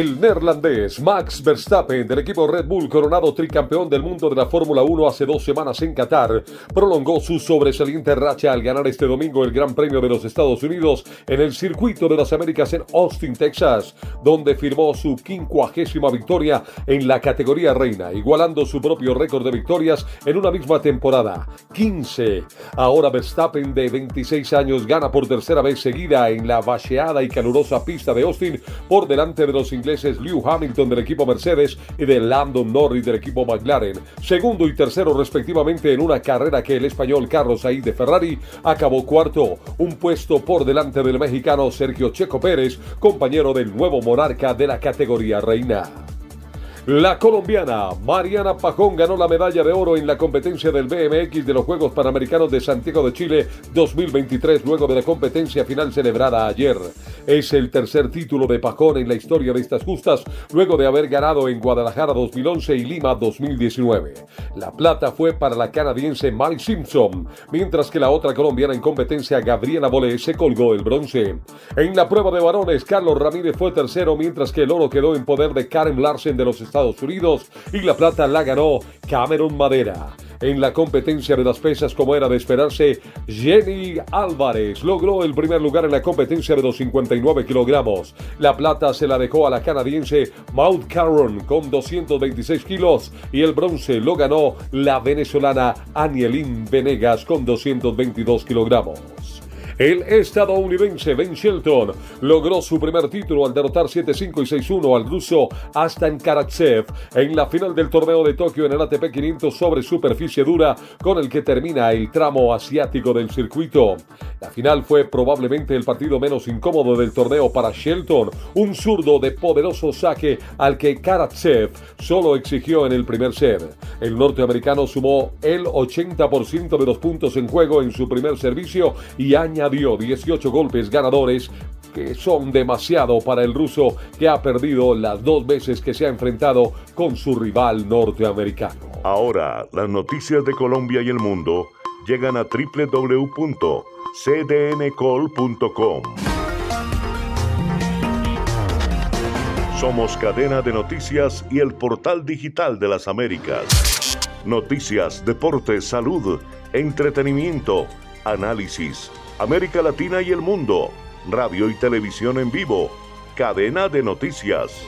El neerlandés Max Verstappen del equipo Red Bull, coronado tricampeón del mundo de la Fórmula 1 hace dos semanas en Qatar, prolongó su sobresaliente racha al ganar este domingo el Gran Premio de los Estados Unidos en el Circuito de las Américas en Austin, Texas, donde firmó su quincuagésima victoria en la categoría reina, igualando su propio récord de victorias en una misma temporada, 15. Ahora Verstappen de 26 años gana por tercera vez seguida en la vacheada y calurosa pista de Austin por delante de los ingleses Lew Hamilton del equipo Mercedes y de Landon Norris del equipo McLaren, segundo y tercero respectivamente en una carrera que el español Carlos Sainz de Ferrari acabó cuarto, un puesto por delante del mexicano Sergio Checo Pérez, compañero del nuevo monarca de la categoría reina. La colombiana Mariana Pajón ganó la medalla de oro en la competencia del BMX de los Juegos Panamericanos de Santiago de Chile 2023 luego de la competencia final celebrada ayer. Es el tercer título de Pajón en la historia de estas justas luego de haber ganado en Guadalajara 2011 y Lima 2019. La plata fue para la canadiense Mike Simpson, mientras que la otra colombiana en competencia Gabriela Bolé se colgó el bronce. En la prueba de varones Carlos Ramírez fue tercero mientras que el oro quedó en poder de Karen Larsen de los Estados Unidos y la plata la ganó Cameron Madera. En la competencia de las pesas, como era de esperarse, Jenny Álvarez logró el primer lugar en la competencia de los 59 kilogramos. La plata se la dejó a la canadiense Maud Caron con 226 kilos y el bronce lo ganó la venezolana Anielín Venegas con 222 kilogramos. El estadounidense Ben Shelton logró su primer título al derrotar 7-5 y 6-1 al ruso Astan Karatsev en la final del torneo de Tokio en el ATP 500 sobre superficie dura con el que termina el tramo asiático del circuito. La final fue probablemente el partido menos incómodo del torneo para Shelton, un zurdo de poderoso saque al que Karatsev solo exigió en el primer set. El norteamericano sumó el 80% de los puntos en juego en su primer servicio y añadió dio 18 golpes ganadores que son demasiado para el ruso que ha perdido las dos veces que se ha enfrentado con su rival norteamericano. Ahora, las noticias de Colombia y el mundo llegan a www.cdncol.com. Somos cadena de noticias y el portal digital de las Américas. Noticias, deportes, salud, entretenimiento, análisis América Latina y el mundo. Radio y televisión en vivo. Cadena de noticias.